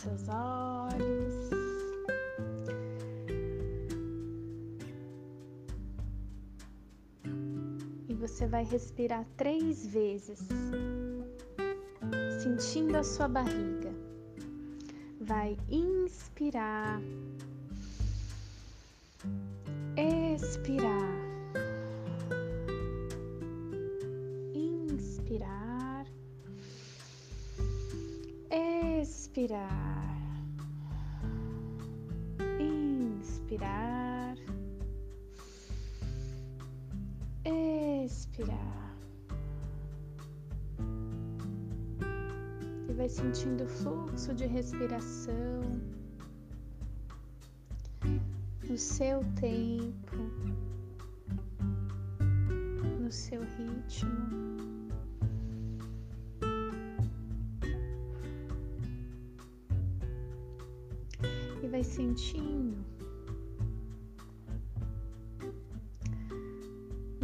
seus olhos. E você vai respirar três vezes, sentindo a sua barriga. Vai inspirar, expirar. Inspirar, inspirar, expirar. E vai sentindo o fluxo de respiração no seu tempo, no seu ritmo. vai sentindo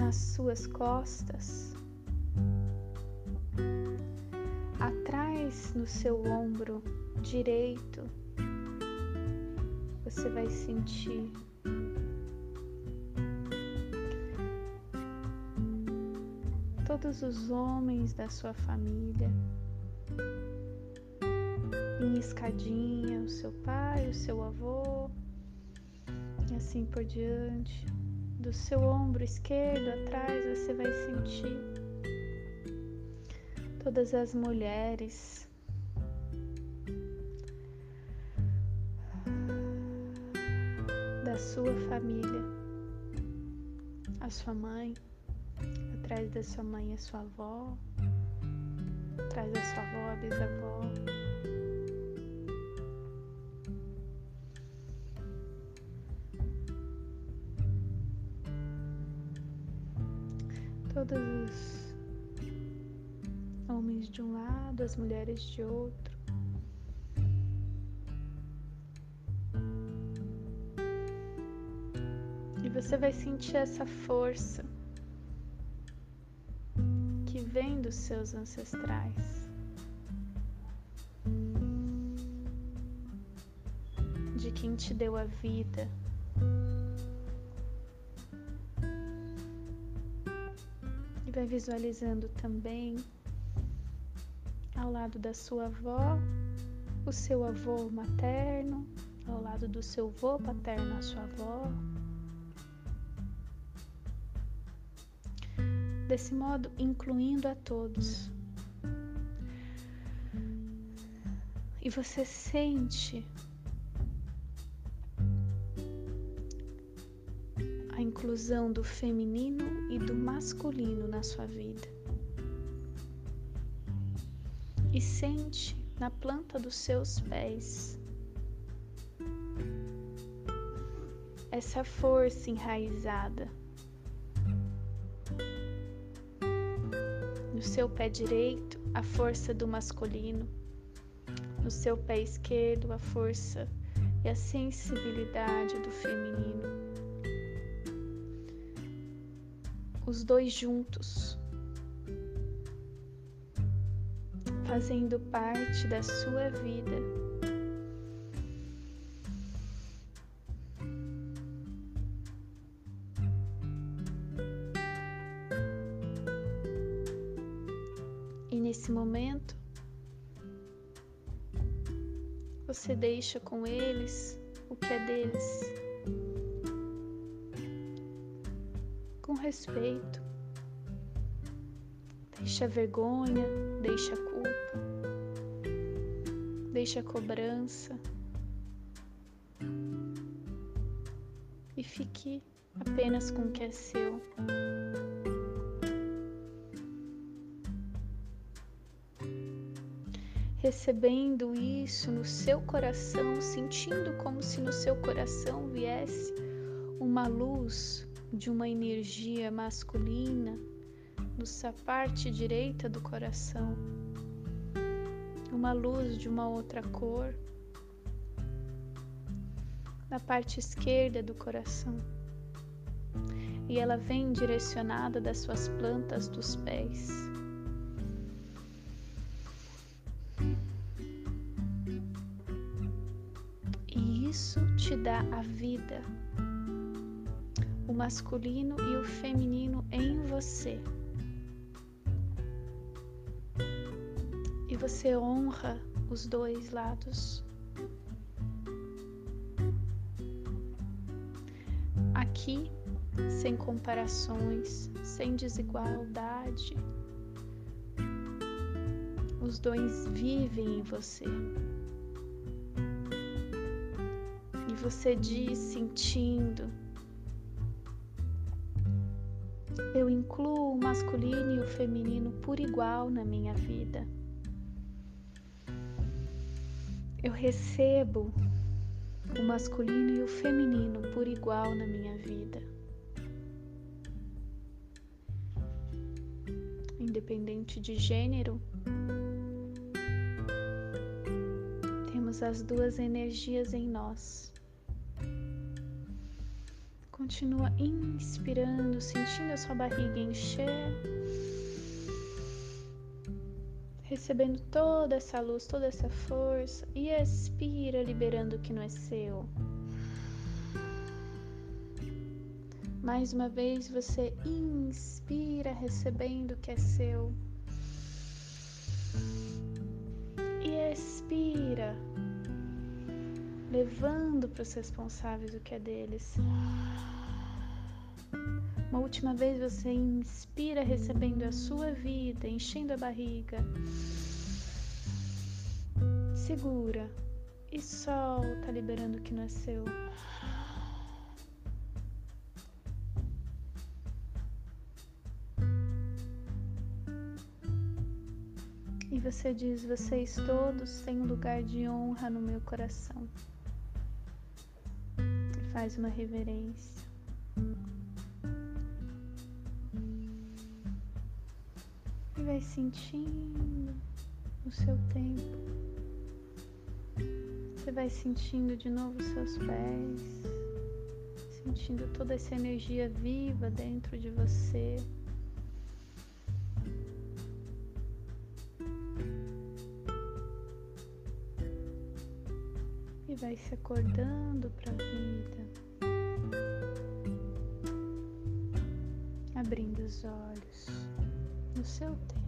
nas suas costas, atrás no seu ombro direito, você vai sentir todos os homens da sua família em escadinha, o seu pai, o seu avô, e assim por diante. Do seu ombro esquerdo atrás você vai sentir todas as mulheres. Da sua família, a sua mãe, atrás da sua mãe a sua avó, atrás da sua avó a bisavó. Todos os homens de um lado, as mulheres de outro. E você vai sentir essa força que vem dos seus ancestrais. De quem te deu a vida. Vai visualizando também ao lado da sua avó, o seu avô materno, ao lado do seu avô paterno, a sua avó. Desse modo, incluindo a todos. E você sente inclusão do feminino e do masculino na sua vida. E sente na planta dos seus pés essa força enraizada. No seu pé direito, a força do masculino, no seu pé esquerdo, a força e a sensibilidade do feminino. Os dois juntos, fazendo parte da sua vida. E nesse momento, você deixa com eles o que é deles. Respeito. Deixa a vergonha, deixa a culpa, deixa a cobrança e fique apenas com o que é seu. Recebendo isso no seu coração, sentindo como se no seu coração viesse uma luz de uma energia masculina na parte direita do coração, uma luz de uma outra cor na parte esquerda do coração. E ela vem direcionada das suas plantas dos pés. te dá a vida, o masculino e o feminino em você. E você honra os dois lados. Aqui, sem comparações, sem desigualdade, os dois vivem em você. E você diz sentindo. Eu incluo o masculino e o feminino por igual na minha vida. Eu recebo o masculino e o feminino por igual na minha vida. Independente de gênero, temos as duas energias em nós. Continua inspirando, sentindo a sua barriga encher recebendo toda essa luz, toda essa força e expira, liberando o que não é seu. Mais uma vez você inspira, recebendo o que é seu. E expira, levando para os responsáveis o que é deles. Uma última vez você inspira, recebendo a sua vida, enchendo a barriga. Segura e solta, liberando o que seu. E você diz: Vocês todos têm um lugar de honra no meu coração. E faz uma reverência. Vai sentindo o seu tempo. Você vai sentindo de novo seus pés, sentindo toda essa energia viva dentro de você. E vai se acordando para a vida. abrindo os olhos no seu tempo.